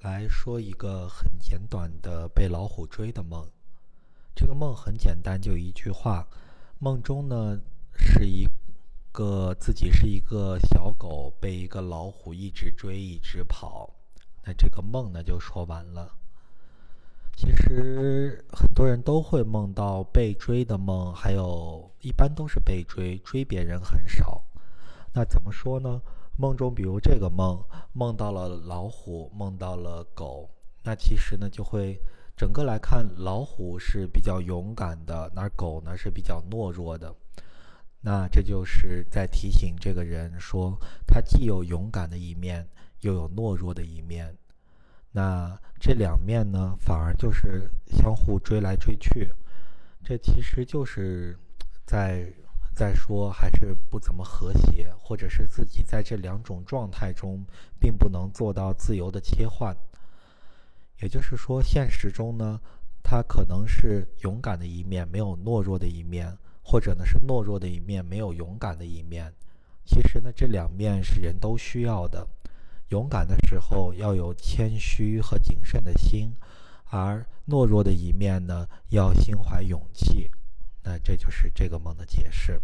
来说一个很简短的被老虎追的梦。这个梦很简单，就一句话：梦中呢是一个自己是一个小狗，被一个老虎一直追，一直跑。那这个梦呢就说完了。其实很多人都会梦到被追的梦，还有一般都是被追，追别人很少。那怎么说呢？梦中，比如这个梦，梦到了老虎，梦到了狗，那其实呢，就会整个来看，老虎是比较勇敢的，那狗呢是比较懦弱的。那这就是在提醒这个人说，他既有勇敢的一面，又有懦弱的一面。那这两面呢，反而就是相互追来追去，这其实就是在。再说还是不怎么和谐，或者是自己在这两种状态中并不能做到自由的切换。也就是说，现实中呢，他可能是勇敢的一面，没有懦弱的一面；或者呢是懦弱的一面，没有勇敢的一面。其实呢，这两面是人都需要的。勇敢的时候要有谦虚和谨慎的心，而懦弱的一面呢，要心怀勇气。这就是这个梦的解释。